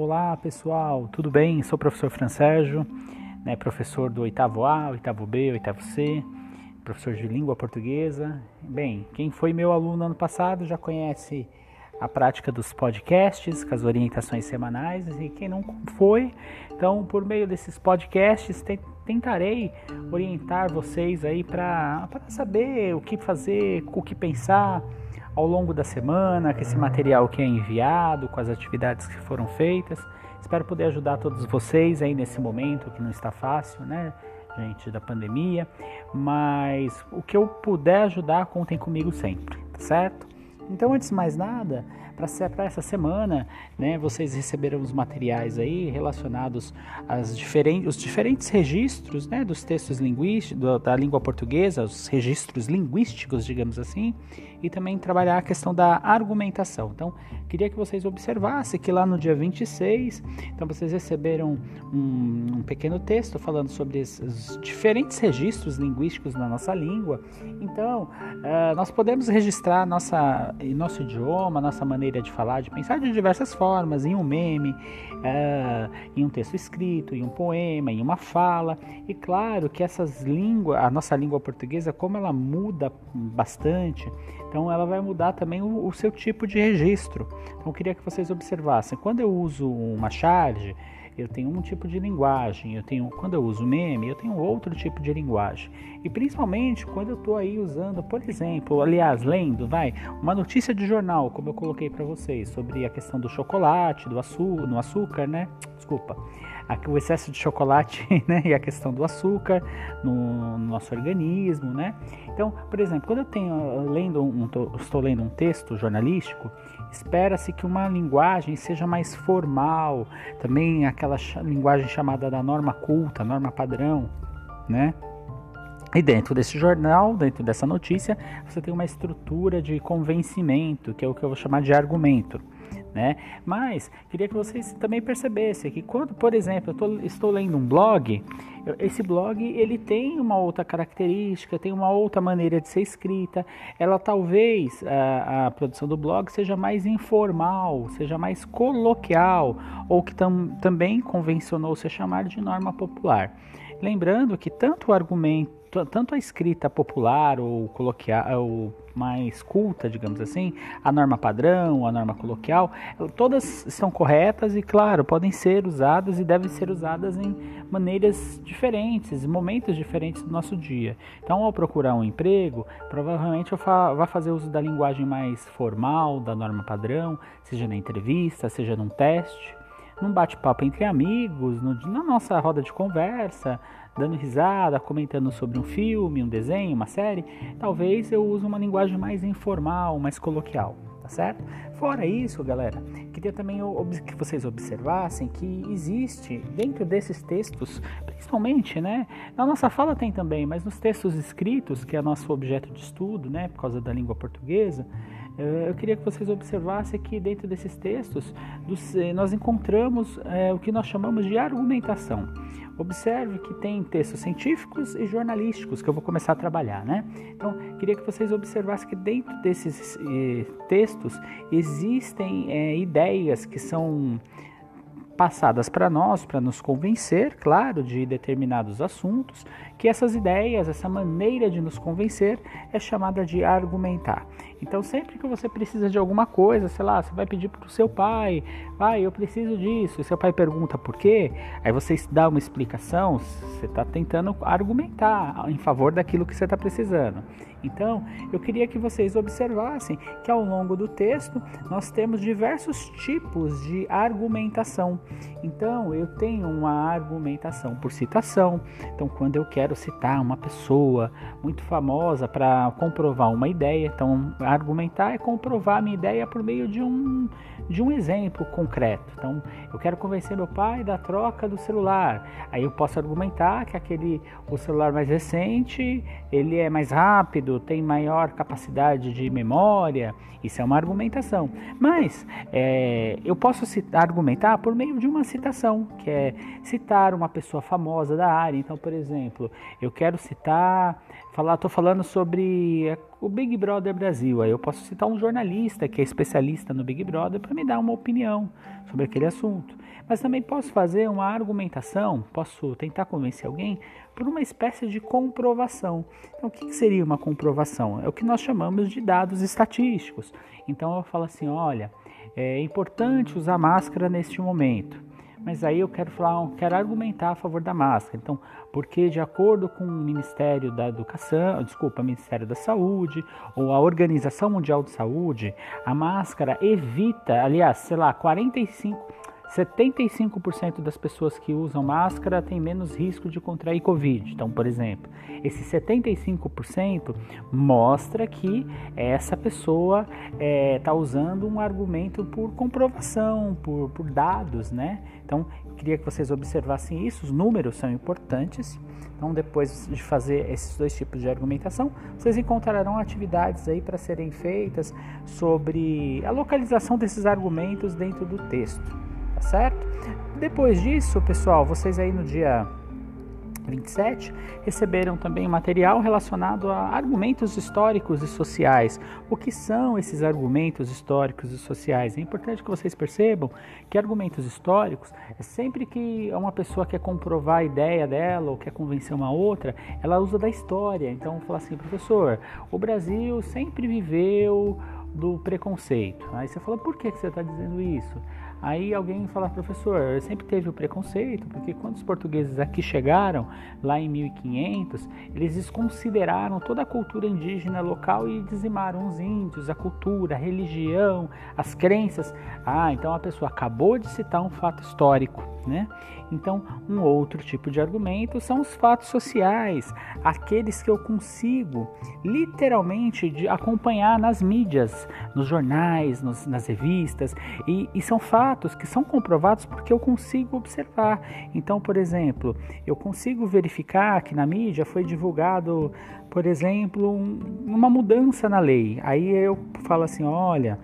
Olá pessoal, tudo bem? Sou o professor Fransérgio, né, professor do oitavo A, oitavo B, oitavo C, professor de língua portuguesa. Bem, quem foi meu aluno ano passado já conhece a prática dos podcasts, com as orientações semanais, e quem não foi, então por meio desses podcasts tentarei orientar vocês aí para saber o que fazer, o que pensar ao longo da semana, com esse material que é enviado, com as atividades que foram feitas. Espero poder ajudar todos vocês aí nesse momento que não está fácil, né, gente, da pandemia. Mas o que eu puder ajudar, contem comigo sempre, tá certo? Então, antes de mais nada, para essa semana, né, vocês receberam os materiais aí relacionados aos diferentes, os diferentes registros né, dos textos linguísticos, da língua portuguesa, os registros linguísticos, digamos assim, e também trabalhar a questão da argumentação. Então, queria que vocês observassem que lá no dia 26, então vocês receberam um, um pequeno texto falando sobre os diferentes registros linguísticos na nossa língua. Então, uh, nós podemos registrar nossa, nosso idioma, nossa maneira de falar, de pensar de diversas formas, em um meme, uh, em um texto escrito, em um poema, em uma fala. E claro que essas línguas, a nossa língua portuguesa, como ela muda bastante, então ela vai mudar também o, o seu tipo de registro. Então eu queria que vocês observassem. Quando eu uso uma charge, eu tenho um tipo de linguagem, eu tenho quando eu uso meme, eu tenho outro tipo de linguagem. E principalmente quando eu estou aí usando, por exemplo, aliás, lendo, vai, uma notícia de jornal, como eu coloquei para vocês, sobre a questão do chocolate, do açúcar, no açúcar, né? Desculpa o excesso de chocolate né, e a questão do açúcar no, no, nosso organismo, né? Então, por exemplo, quando eu tenho lendo um, estou lendo um texto jornalístico, espera-se que uma linguagem seja mais formal, também aquela linguagem chamada da norma culta, norma padrão, né? E dentro desse jornal, dentro dessa notícia, você tem uma estrutura de convencimento, que é o que eu vou chamar de argumento né? Mas queria que vocês também percebessem que quando, por exemplo, eu tô, estou lendo um blog, esse blog ele tem uma outra característica, tem uma outra maneira de ser escrita. Ela talvez a, a produção do blog seja mais informal, seja mais coloquial, ou que tam, também convencionou se chamar de norma popular. Lembrando que tanto o argumento tanto a escrita popular ou coloquial ou mais culta, digamos assim, a norma padrão, a norma coloquial, todas estão corretas e, claro, podem ser usadas e devem ser usadas em maneiras diferentes, momentos diferentes do nosso dia. Então, ao procurar um emprego, provavelmente eu fa vai fazer uso da linguagem mais formal, da norma padrão, seja na entrevista, seja num teste num bate-papo entre amigos, no, na nossa roda de conversa, dando risada, comentando sobre um filme, um desenho, uma série, talvez eu use uma linguagem mais informal, mais coloquial, tá certo? Fora isso, galera, queria também que vocês observassem que existe dentro desses textos, principalmente, né? Na nossa fala tem também, mas nos textos escritos, que é nosso objeto de estudo, né, por causa da língua portuguesa, eu queria que vocês observassem que dentro desses textos eh, nós encontramos é, o que nós chamamos de argumentação. Observe que tem textos científicos e jornalísticos que eu vou começar a trabalhar, né? Então, queria que vocês observassem que dentro desses eh, textos existem eh, ideias que são passadas para nós, para nos convencer, claro, de determinados assuntos, que essas ideias, essa maneira de nos convencer é chamada de argumentar. Então, sempre que você precisa de alguma coisa, sei lá, você vai pedir para o seu pai, pai, eu preciso disso, e seu pai pergunta por quê, aí você dá uma explicação, você está tentando argumentar em favor daquilo que você está precisando. Então, eu queria que vocês observassem que ao longo do texto nós temos diversos tipos de argumentação. Então, eu tenho uma argumentação por citação. Então, quando eu quero citar uma pessoa muito famosa para comprovar uma ideia, então argumentar é comprovar a minha ideia por meio de um de um exemplo concreto. Então, eu quero convencer meu pai da troca do celular. Aí eu posso argumentar que aquele o celular mais recente, ele é mais rápido, tem maior capacidade de memória. Isso é uma argumentação. Mas é, eu posso citar, argumentar por meio de uma citação, que é citar uma pessoa famosa da área. Então, por exemplo, eu quero citar, falar, estou falando sobre o Big Brother Brasil. Aí eu posso citar um jornalista que é especialista no Big Brother para me dar uma opinião sobre aquele assunto. Mas também posso fazer uma argumentação, posso tentar convencer alguém por uma espécie de comprovação. Então, o que seria uma comprovação? É o que nós chamamos de dados estatísticos. Então, eu falo assim: olha, é importante usar máscara neste momento mas aí eu quero falar, quero argumentar a favor da máscara. Então, porque de acordo com o Ministério da Educação, desculpa, Ministério da Saúde ou a Organização Mundial de Saúde, a máscara evita, aliás, sei lá, 45 75% das pessoas que usam máscara têm menos risco de contrair Covid. Então, por exemplo, esse 75% mostra que essa pessoa está é, tá usando um argumento por comprovação, por, por dados, né? Então, queria que vocês observassem isso, os números são importantes. Então, depois de fazer esses dois tipos de argumentação, vocês encontrarão atividades aí para serem feitas sobre a localização desses argumentos dentro do texto tá certo? Depois disso, pessoal, vocês aí no dia 27 receberam também material relacionado a argumentos históricos e sociais. O que são esses argumentos históricos e sociais? É importante que vocês percebam que argumentos históricos é sempre que uma pessoa quer comprovar a ideia dela ou quer convencer uma outra, ela usa da história. Então, fala assim, professor, o Brasil sempre viveu do preconceito. Aí você fala, por que você está dizendo isso? Aí alguém fala, professor, sempre teve o preconceito, porque quando os portugueses aqui chegaram, lá em 1500, eles desconsideraram toda a cultura indígena local e dizimaram os índios, a cultura, a religião, as crenças. Ah, então a pessoa acabou de citar um fato histórico, né? Então, um outro tipo de argumento são os fatos sociais, aqueles que eu consigo literalmente acompanhar nas mídias, nos jornais, nos, nas revistas, e, e são fatos que são comprovados porque eu consigo observar. Então, por exemplo, eu consigo verificar que na mídia foi divulgado, por exemplo, um, uma mudança na lei. Aí eu falo assim: olha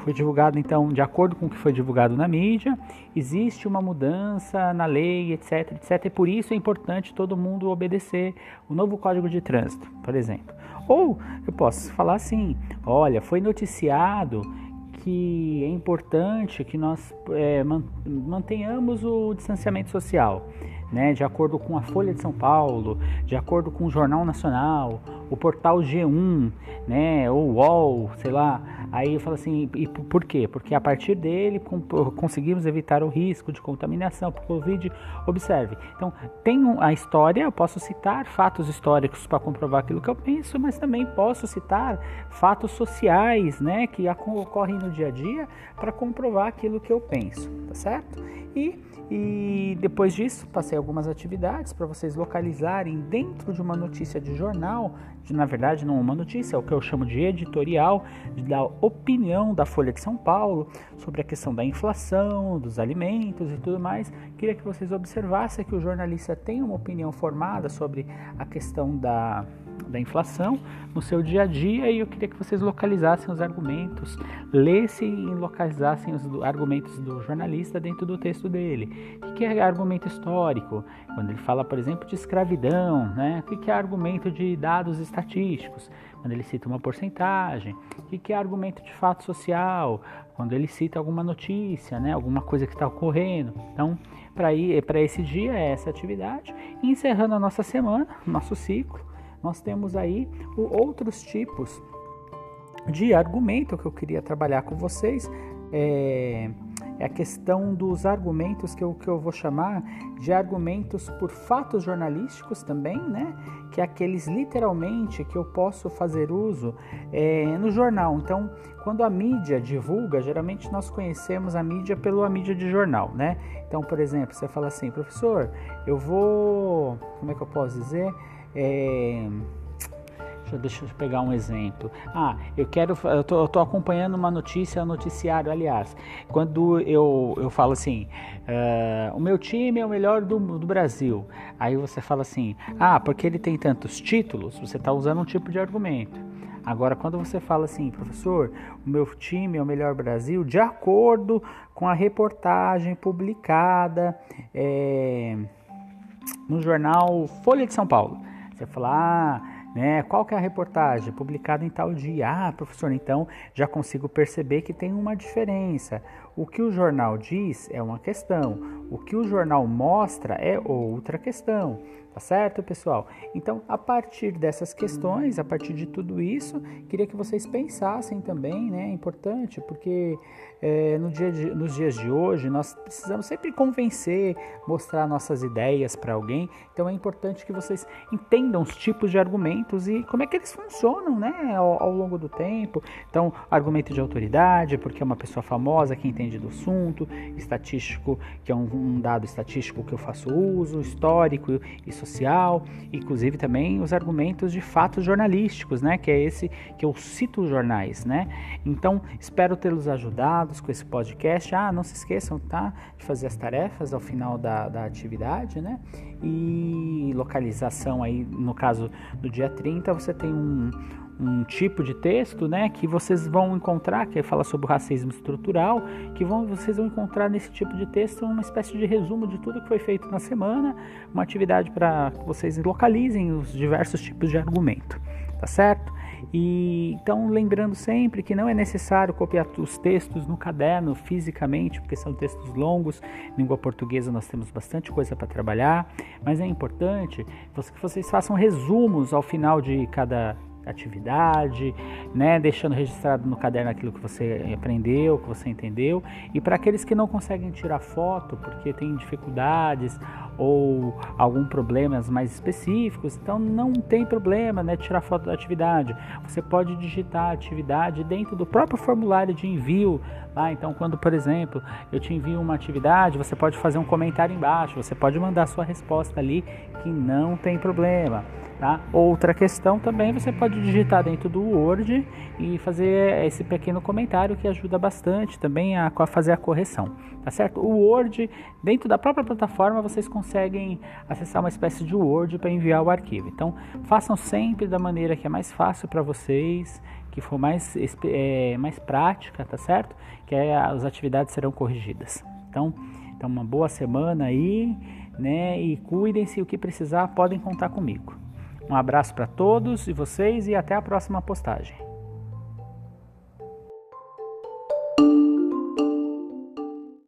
foi divulgado, então, de acordo com o que foi divulgado na mídia, existe uma mudança na lei, etc, etc. E por isso é importante todo mundo obedecer o novo Código de Trânsito, por exemplo. Ou eu posso falar assim: olha, foi noticiado que é importante que nós é, mantenhamos o distanciamento social né, de acordo com a Folha de São Paulo, de acordo com o Jornal Nacional, o portal G1, né, ou UOL, sei lá. Aí eu falo assim, e por quê? Porque a partir dele conseguimos evitar o risco de contaminação por Covid. Observe. Então, tem a história, eu posso citar fatos históricos para comprovar aquilo que eu penso, mas também posso citar fatos sociais, né, que ocorrem no dia a dia para comprovar aquilo que eu penso, tá certo? E e depois disso, passei algumas atividades para vocês localizarem dentro de uma notícia de jornal, de, na verdade não uma notícia, é o que eu chamo de editorial, da opinião da Folha de São Paulo sobre a questão da inflação, dos alimentos e tudo mais. Queria que vocês observassem que o jornalista tem uma opinião formada sobre a questão da da inflação no seu dia a dia e eu queria que vocês localizassem os argumentos, lessem e localizassem os argumentos do jornalista dentro do texto dele. O que é argumento histórico? Quando ele fala, por exemplo, de escravidão, né? o que é argumento de dados estatísticos? Quando ele cita uma porcentagem. O que é argumento de fato social? Quando ele cita alguma notícia, né? alguma coisa que está ocorrendo. Então, para esse dia é essa atividade. E encerrando a nossa semana, nosso ciclo, nós temos aí outros tipos de argumento que eu queria trabalhar com vocês. É, é a questão dos argumentos que eu, que eu vou chamar de argumentos por fatos jornalísticos também, né? Que é aqueles literalmente que eu posso fazer uso é, no jornal. Então, quando a mídia divulga, geralmente nós conhecemos a mídia pela mídia de jornal, né? Então, por exemplo, você fala assim, professor, eu vou. Como é que eu posso dizer? É, deixa eu pegar um exemplo. Ah, eu quero. Eu tô, eu tô acompanhando uma notícia, um noticiário, aliás. Quando eu, eu falo assim, uh, o meu time é o melhor do, do Brasil. Aí você fala assim, ah, porque ele tem tantos títulos, você está usando um tipo de argumento. Agora, quando você fala assim, professor, o meu time é o melhor Brasil, de acordo com a reportagem publicada é, no jornal Folha de São Paulo. Você fala, ah, né? Qual que é a reportagem? Publicada em tal dia. Ah, professor, então já consigo perceber que tem uma diferença. O que o jornal diz é uma questão, o que o jornal mostra é outra questão. Tá certo, pessoal? Então, a partir dessas questões, a partir de tudo isso, queria que vocês pensassem também, né? É importante, porque é, no dia de, nos dias de hoje nós precisamos sempre convencer, mostrar nossas ideias para alguém. Então, é importante que vocês entendam os tipos de argumentos e como é que eles funcionam, né? Ao, ao longo do tempo. Então, argumento de autoridade, porque é uma pessoa famosa que entende do assunto, estatístico, que é um, um dado estatístico que eu faço uso, histórico e social, inclusive também os argumentos de fatos jornalísticos, né? Que é esse que eu cito os jornais, né? Então, espero tê-los ajudados com esse podcast. Ah, não se esqueçam, tá? De fazer as tarefas ao final da, da atividade, né? E localização aí, no caso do dia 30, você tem um um tipo de texto, né, que vocês vão encontrar, que fala sobre o racismo estrutural, que vão, vocês vão encontrar nesse tipo de texto uma espécie de resumo de tudo que foi feito na semana, uma atividade para que vocês localizem os diversos tipos de argumento, tá certo? E então lembrando sempre que não é necessário copiar os textos no caderno fisicamente, porque são textos longos. Língua portuguesa nós temos bastante coisa para trabalhar, mas é importante que vocês façam resumos ao final de cada atividade, né, deixando registrado no caderno aquilo que você aprendeu, que você entendeu. E para aqueles que não conseguem tirar foto porque tem dificuldades ou algum problemas mais específicos, então não tem problema, né, tirar foto da atividade. Você pode digitar a atividade dentro do próprio formulário de envio lá. Então, quando, por exemplo, eu te envio uma atividade, você pode fazer um comentário embaixo, você pode mandar sua resposta ali, que não tem problema. Tá? Outra questão também você pode digitar dentro do Word e fazer esse pequeno comentário que ajuda bastante também a, a fazer a correção, tá certo? O Word, dentro da própria plataforma, vocês conseguem acessar uma espécie de Word para enviar o arquivo. Então, façam sempre da maneira que é mais fácil para vocês, que for mais, é, mais prática, tá certo? Que é, as atividades serão corrigidas. Então, então, uma boa semana aí, né? E cuidem-se, o que precisar, podem contar comigo. Um abraço para todos e vocês e até a próxima postagem.